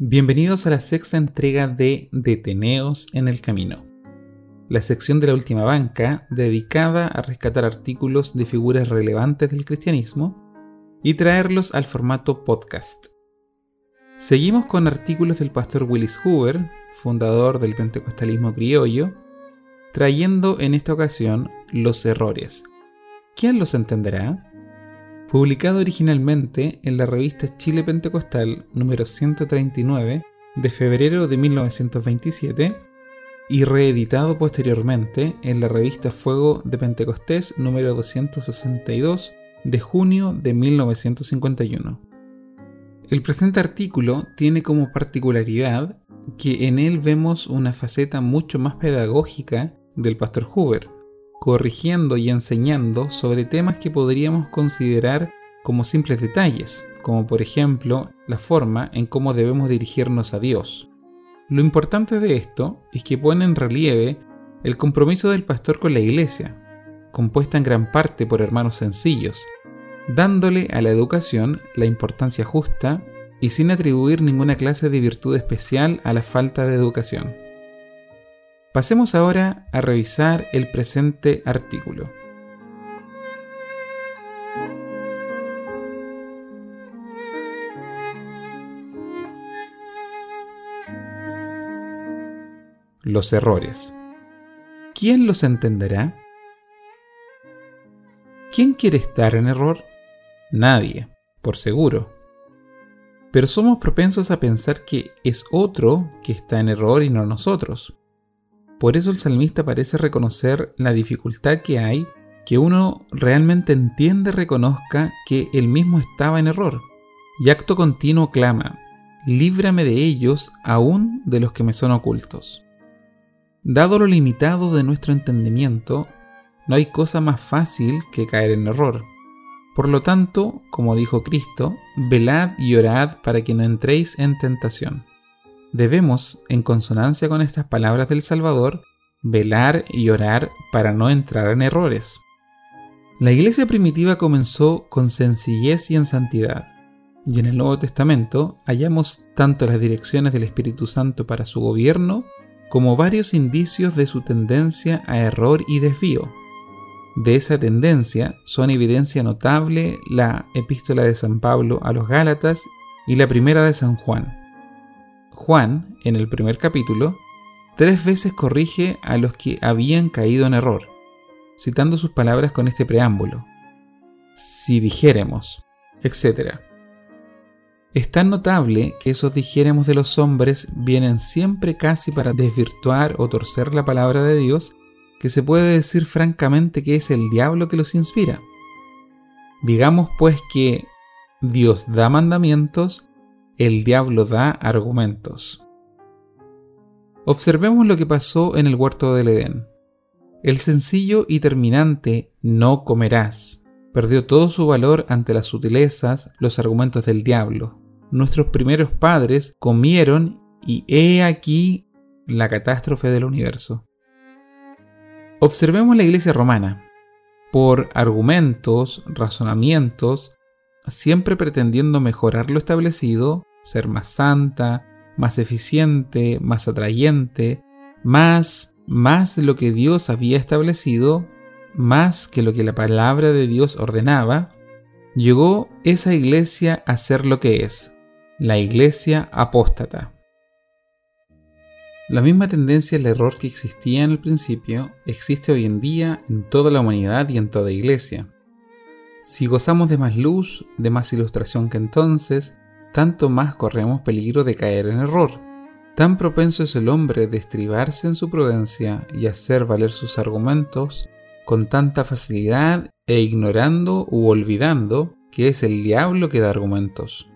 Bienvenidos a la sexta entrega de Deteneos en el Camino, la sección de la última banca dedicada a rescatar artículos de figuras relevantes del cristianismo y traerlos al formato podcast. Seguimos con artículos del pastor Willis Hoover, fundador del pentecostalismo criollo, trayendo en esta ocasión los errores. ¿Quién los entenderá? Publicado originalmente en la revista Chile Pentecostal número 139 de febrero de 1927 y reeditado posteriormente en la revista Fuego de Pentecostés número 262 de junio de 1951. El presente artículo tiene como particularidad que en él vemos una faceta mucho más pedagógica del pastor Hoover, corrigiendo y enseñando sobre temas que podríamos considerar como simples detalles, como por ejemplo la forma en cómo debemos dirigirnos a Dios. Lo importante de esto es que pone en relieve el compromiso del pastor con la iglesia, compuesta en gran parte por hermanos sencillos, dándole a la educación la importancia justa y sin atribuir ninguna clase de virtud especial a la falta de educación. Pasemos ahora a revisar el presente artículo. Los errores. ¿Quién los entenderá? ¿Quién quiere estar en error? Nadie, por seguro. Pero somos propensos a pensar que es otro que está en error y no nosotros. Por eso el salmista parece reconocer la dificultad que hay que uno realmente entiende reconozca que él mismo estaba en error. Y acto continuo clama, líbrame de ellos aún de los que me son ocultos. Dado lo limitado de nuestro entendimiento, no hay cosa más fácil que caer en error. Por lo tanto, como dijo Cristo, velad y orad para que no entréis en tentación. Debemos, en consonancia con estas palabras del Salvador, velar y orar para no entrar en errores. La iglesia primitiva comenzó con sencillez y en santidad, y en el Nuevo Testamento hallamos tanto las direcciones del Espíritu Santo para su gobierno como varios indicios de su tendencia a error y desvío. De esa tendencia son evidencia notable la epístola de San Pablo a los Gálatas y la primera de San Juan. Juan, en el primer capítulo, tres veces corrige a los que habían caído en error, citando sus palabras con este preámbulo. Si dijéremos, etc. Es tan notable que esos dijéremos de los hombres vienen siempre casi para desvirtuar o torcer la palabra de Dios, que se puede decir francamente que es el diablo que los inspira. Digamos pues que Dios da mandamientos el diablo da argumentos. Observemos lo que pasó en el huerto del Edén. El sencillo y terminante no comerás perdió todo su valor ante las sutilezas, los argumentos del diablo. Nuestros primeros padres comieron y he aquí la catástrofe del universo. Observemos la iglesia romana. Por argumentos, razonamientos, siempre pretendiendo mejorar lo establecido, ser más santa, más eficiente, más atrayente, más, más de lo que Dios había establecido, más que lo que la palabra de Dios ordenaba, llegó esa iglesia a ser lo que es, la iglesia apóstata. La misma tendencia al error que existía en el principio existe hoy en día en toda la humanidad y en toda iglesia. Si gozamos de más luz, de más ilustración que entonces, tanto más corremos peligro de caer en error. Tan propenso es el hombre de estribarse en su prudencia y hacer valer sus argumentos con tanta facilidad e ignorando u olvidando que es el diablo que da argumentos.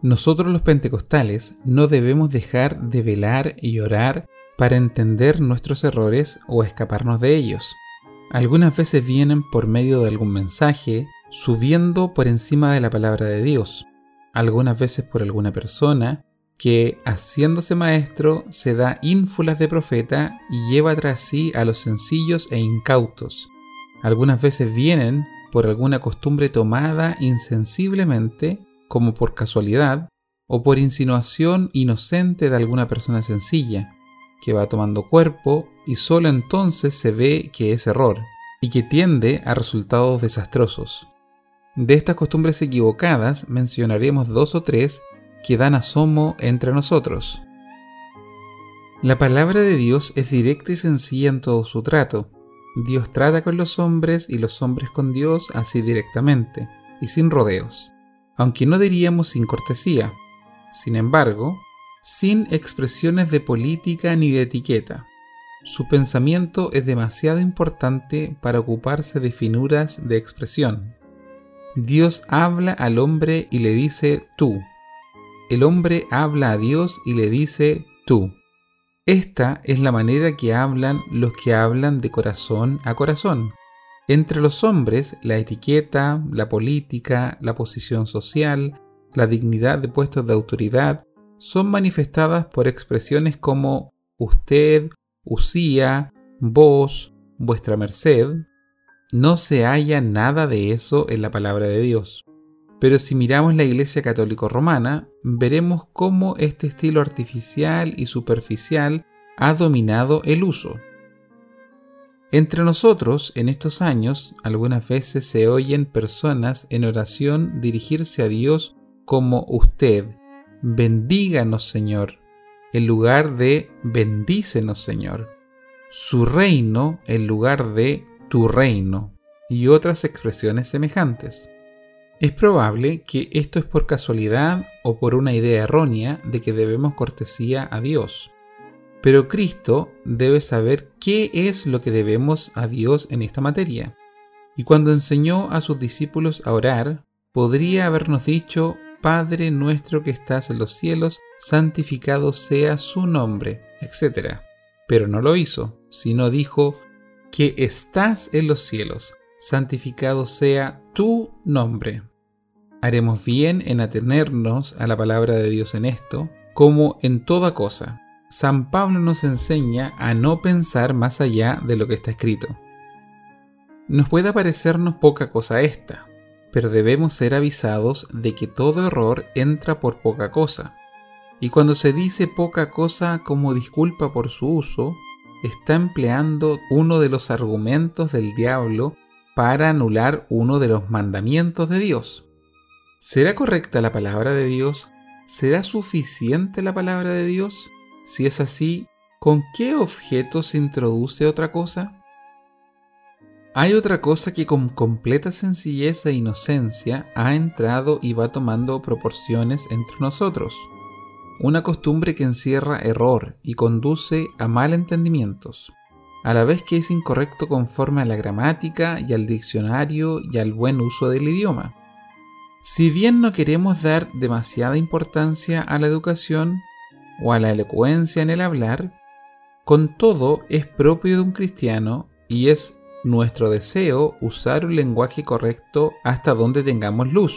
Nosotros los pentecostales no debemos dejar de velar y orar para entender nuestros errores o escaparnos de ellos. Algunas veces vienen por medio de algún mensaje, subiendo por encima de la palabra de Dios, algunas veces por alguna persona que, haciéndose maestro, se da ínfulas de profeta y lleva tras sí a los sencillos e incautos. Algunas veces vienen por alguna costumbre tomada insensiblemente, como por casualidad, o por insinuación inocente de alguna persona sencilla, que va tomando cuerpo y solo entonces se ve que es error y que tiende a resultados desastrosos. De estas costumbres equivocadas mencionaremos dos o tres que dan asomo entre nosotros. La palabra de Dios es directa y sencilla en todo su trato. Dios trata con los hombres y los hombres con Dios así directamente y sin rodeos, aunque no diríamos sin cortesía. Sin embargo, sin expresiones de política ni de etiqueta. Su pensamiento es demasiado importante para ocuparse de finuras de expresión. Dios habla al hombre y le dice tú. El hombre habla a Dios y le dice tú. Esta es la manera que hablan los que hablan de corazón a corazón. Entre los hombres, la etiqueta, la política, la posición social, la dignidad de puestos de autoridad son manifestadas por expresiones como usted, usía, vos, vuestra merced. No se halla nada de eso en la palabra de Dios. Pero si miramos la Iglesia Católica Romana, veremos cómo este estilo artificial y superficial ha dominado el uso. Entre nosotros, en estos años, algunas veces se oyen personas en oración dirigirse a Dios como usted, bendíganos Señor, en lugar de bendícenos Señor, su reino en lugar de tu reino, y otras expresiones semejantes. Es probable que esto es por casualidad o por una idea errónea de que debemos cortesía a Dios. Pero Cristo debe saber qué es lo que debemos a Dios en esta materia. Y cuando enseñó a sus discípulos a orar, podría habernos dicho, Padre nuestro que estás en los cielos, santificado sea su nombre, etc. Pero no lo hizo, sino dijo, que estás en los cielos, santificado sea tu nombre. Haremos bien en atenernos a la palabra de Dios en esto, como en toda cosa. San Pablo nos enseña a no pensar más allá de lo que está escrito. Nos puede parecernos poca cosa esta, pero debemos ser avisados de que todo error entra por poca cosa. Y cuando se dice poca cosa como disculpa por su uso, está empleando uno de los argumentos del diablo para anular uno de los mandamientos de Dios. ¿Será correcta la palabra de Dios? ¿Será suficiente la palabra de Dios? Si es así, ¿con qué objeto se introduce otra cosa? Hay otra cosa que con completa sencillez e inocencia ha entrado y va tomando proporciones entre nosotros. Una costumbre que encierra error y conduce a mal entendimientos a la vez que es incorrecto conforme a la gramática y al diccionario y al buen uso del idioma. Si bien no queremos dar demasiada importancia a la educación o a la elocuencia en el hablar, con todo es propio de un cristiano y es nuestro deseo usar un lenguaje correcto hasta donde tengamos luz,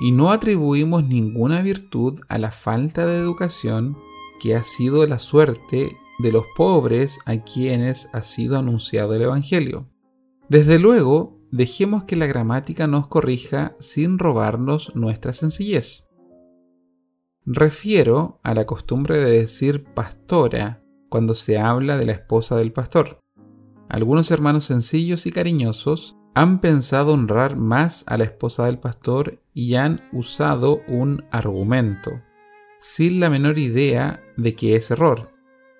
y no atribuimos ninguna virtud a la falta de educación que ha sido la suerte de los pobres a quienes ha sido anunciado el Evangelio. Desde luego, dejemos que la gramática nos corrija sin robarnos nuestra sencillez. Refiero a la costumbre de decir pastora cuando se habla de la esposa del pastor. Algunos hermanos sencillos y cariñosos han pensado honrar más a la esposa del pastor y han usado un argumento, sin la menor idea de que es error.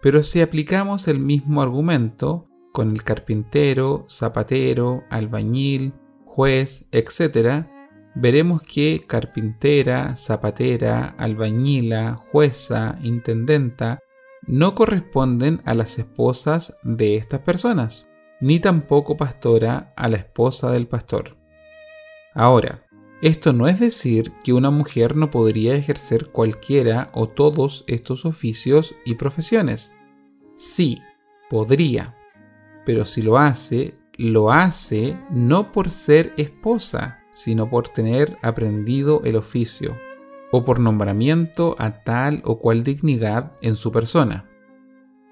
Pero si aplicamos el mismo argumento con el carpintero, zapatero, albañil, juez, etc., veremos que carpintera, zapatera, albañila, jueza, intendenta no corresponden a las esposas de estas personas, ni tampoco pastora a la esposa del pastor. Ahora, esto no es decir que una mujer no podría ejercer cualquiera o todos estos oficios y profesiones. Sí, podría, pero si lo hace, lo hace no por ser esposa, sino por tener aprendido el oficio, o por nombramiento a tal o cual dignidad en su persona.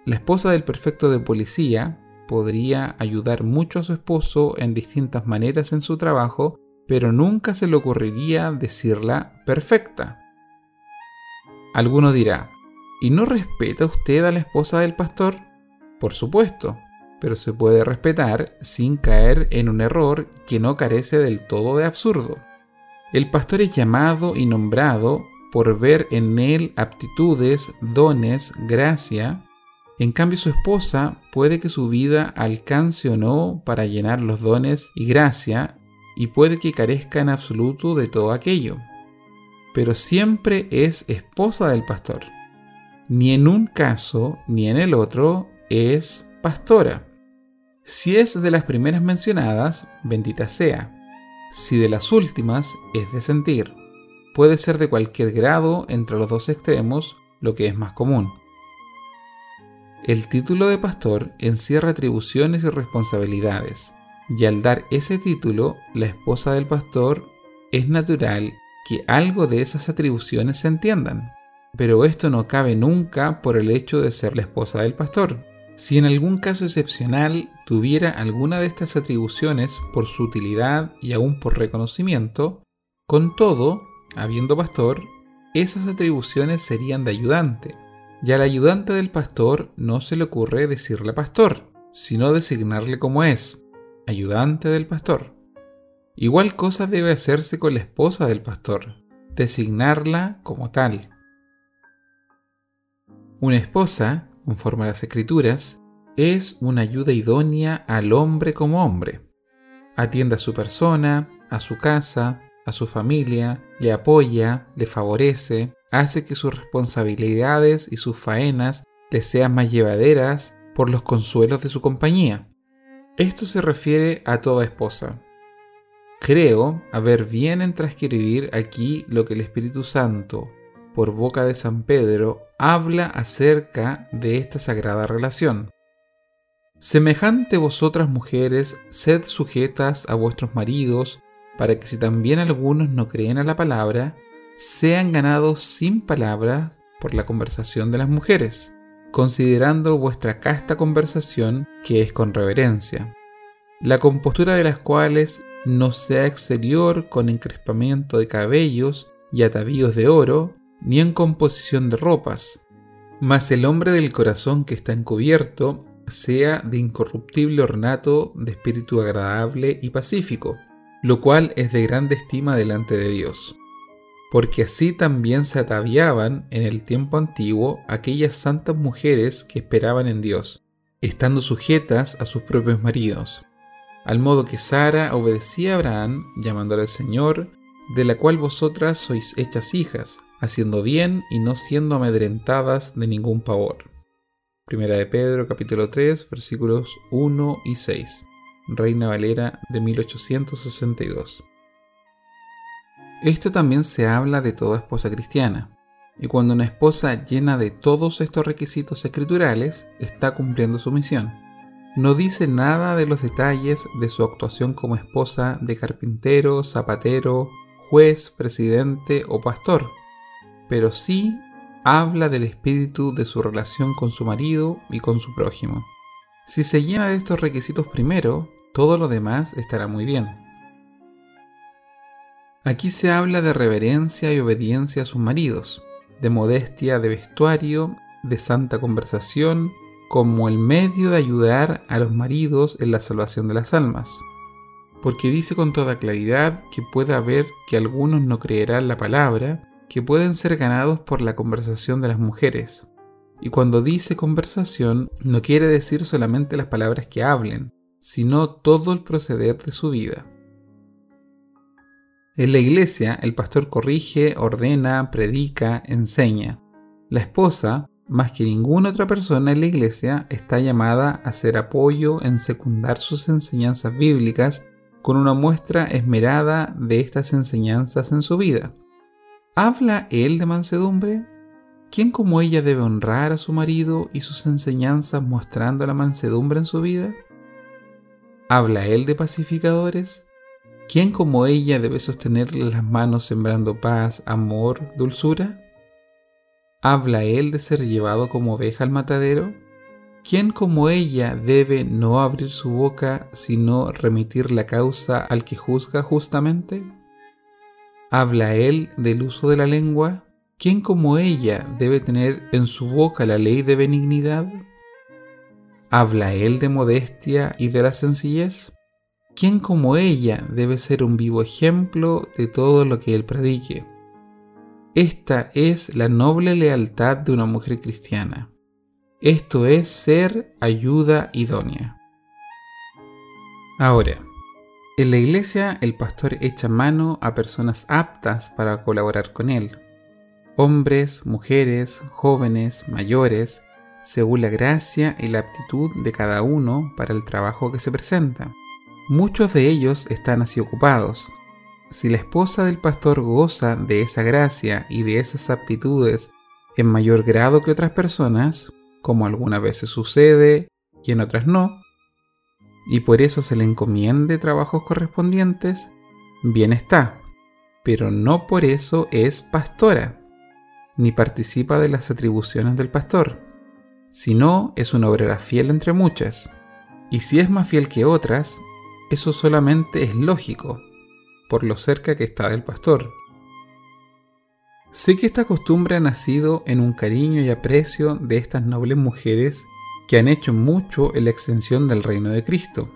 La esposa del prefecto de policía podría ayudar mucho a su esposo en distintas maneras en su trabajo pero nunca se le ocurriría decirla perfecta. Alguno dirá, ¿y no respeta usted a la esposa del pastor? Por supuesto, pero se puede respetar sin caer en un error que no carece del todo de absurdo. El pastor es llamado y nombrado por ver en él aptitudes, dones, gracia. En cambio su esposa puede que su vida alcance o no para llenar los dones y gracia y puede que carezca en absoluto de todo aquello. Pero siempre es esposa del pastor. Ni en un caso ni en el otro es pastora. Si es de las primeras mencionadas, bendita sea. Si de las últimas, es de sentir. Puede ser de cualquier grado entre los dos extremos, lo que es más común. El título de pastor encierra atribuciones y responsabilidades, y al dar ese título, la esposa del pastor es natural que algo de esas atribuciones se entiendan. Pero esto no cabe nunca por el hecho de ser la esposa del pastor. Si en algún caso excepcional tuviera alguna de estas atribuciones por su utilidad y aún por reconocimiento, con todo, habiendo pastor, esas atribuciones serían de ayudante, y al ayudante del pastor no se le ocurre decirle pastor, sino designarle como es, ayudante del pastor. Igual cosa debe hacerse con la esposa del pastor, designarla como tal. Una esposa, conforme a las escrituras, es una ayuda idónea al hombre como hombre. Atiende a su persona, a su casa, a su familia, le apoya, le favorece, hace que sus responsabilidades y sus faenas le sean más llevaderas por los consuelos de su compañía. Esto se refiere a toda esposa. Creo haber bien en transcribir aquí lo que el Espíritu Santo, por boca de San Pedro, habla acerca de esta sagrada relación. Semejante vosotras mujeres, sed sujetas a vuestros maridos, para que si también algunos no creen a la palabra, sean ganados sin palabras por la conversación de las mujeres, considerando vuestra casta conversación que es con reverencia, la compostura de las cuales no sea exterior con encrespamiento de cabellos y atavíos de oro, ni en composición de ropas, mas el hombre del corazón que está encubierto sea de incorruptible ornato de espíritu agradable y pacífico, lo cual es de grande estima delante de Dios. Porque así también se ataviaban en el tiempo antiguo aquellas santas mujeres que esperaban en Dios, estando sujetas a sus propios maridos, al modo que Sara obedecía a Abraham, llamándole al Señor, de la cual vosotras sois hechas hijas, haciendo bien y no siendo amedrentadas de ningún pavor. Primera de Pedro capítulo 3 versículos 1 y 6. Reina Valera de 1862. Esto también se habla de toda esposa cristiana, y cuando una esposa llena de todos estos requisitos escriturales está cumpliendo su misión. No dice nada de los detalles de su actuación como esposa de carpintero, zapatero, juez, presidente o pastor, pero sí habla del espíritu de su relación con su marido y con su prójimo. Si se llena de estos requisitos primero, todo lo demás estará muy bien. Aquí se habla de reverencia y obediencia a sus maridos, de modestia de vestuario, de santa conversación, como el medio de ayudar a los maridos en la salvación de las almas. Porque dice con toda claridad que puede haber que algunos no creerán la palabra, que pueden ser ganados por la conversación de las mujeres. Y cuando dice conversación, no quiere decir solamente las palabras que hablen, sino todo el proceder de su vida. En la iglesia, el pastor corrige, ordena, predica, enseña. La esposa, más que ninguna otra persona en la iglesia, está llamada a ser apoyo en secundar sus enseñanzas bíblicas con una muestra esmerada de estas enseñanzas en su vida. ¿Habla él de mansedumbre? ¿Quién como ella debe honrar a su marido y sus enseñanzas mostrando la mansedumbre en su vida? ¿Habla él de pacificadores? ¿Quién como ella debe sostenerle las manos sembrando paz, amor, dulzura? ¿Habla él de ser llevado como oveja al matadero? ¿Quién como ella debe no abrir su boca sino remitir la causa al que juzga justamente? ¿Habla él del uso de la lengua? ¿quién como ella debe tener en su boca la ley de benignidad? ¿Habla él de modestia y de la sencillez? ¿Quién como ella debe ser un vivo ejemplo de todo lo que él predique? Esta es la noble lealtad de una mujer cristiana. Esto es ser ayuda idónea. Ahora, en la iglesia el pastor echa mano a personas aptas para colaborar con él. Hombres, mujeres, jóvenes, mayores, según la gracia y la aptitud de cada uno para el trabajo que se presenta. Muchos de ellos están así ocupados. Si la esposa del pastor goza de esa gracia y de esas aptitudes en mayor grado que otras personas, como algunas veces sucede y en otras no, y por eso se le encomiende trabajos correspondientes, bien está, pero no por eso es pastora, ni participa de las atribuciones del pastor, sino es una obrera fiel entre muchas, y si es más fiel que otras, eso solamente es lógico, por lo cerca que está del pastor. Sé que esta costumbre ha nacido en un cariño y aprecio de estas nobles mujeres que han hecho mucho en la extensión del reino de Cristo.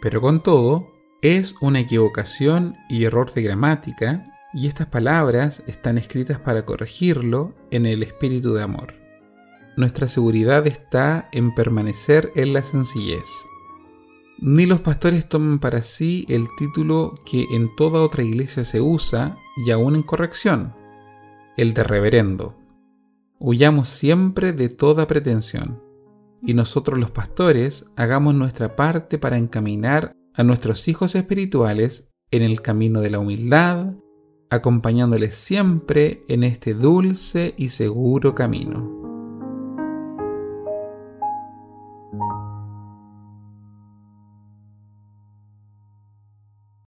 Pero con todo, es una equivocación y error de gramática, y estas palabras están escritas para corregirlo en el espíritu de amor. Nuestra seguridad está en permanecer en la sencillez. Ni los pastores toman para sí el título que en toda otra iglesia se usa, y aún en corrección, el de reverendo. Huyamos siempre de toda pretensión y nosotros los pastores hagamos nuestra parte para encaminar a nuestros hijos espirituales en el camino de la humildad, acompañándoles siempre en este dulce y seguro camino.